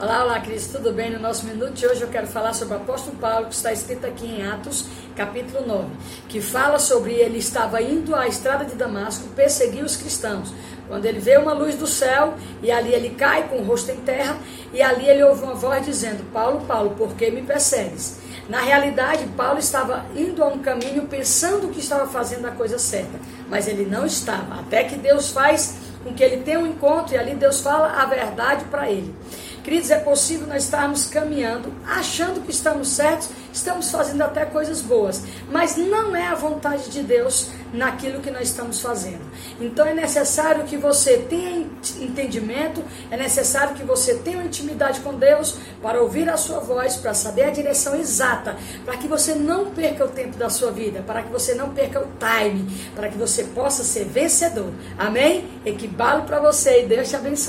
Olá, olá, Cris, tudo bem? No nosso minuto de hoje eu quero falar sobre o apóstolo Paulo, que está escrito aqui em Atos, capítulo 9, que fala sobre ele estava indo à estrada de Damasco perseguir os cristãos. Quando ele vê uma luz do céu e ali ele cai com o rosto em terra e ali ele ouve uma voz dizendo: Paulo, Paulo, por que me persegues? Na realidade, Paulo estava indo a um caminho pensando que estava fazendo a coisa certa, mas ele não estava, até que Deus faz com que ele tenha um encontro e ali Deus fala a verdade para ele. Queridos, é possível nós estarmos caminhando, achando que estamos certos, estamos fazendo até coisas boas, mas não é a vontade de Deus naquilo que nós estamos fazendo. Então é necessário que você tenha entendimento, é necessário que você tenha intimidade com Deus para ouvir a sua voz, para saber a direção exata, para que você não perca o tempo da sua vida, para que você não perca o time, para que você possa ser vencedor. Amém? Equibalo para você e Deus te abençoe.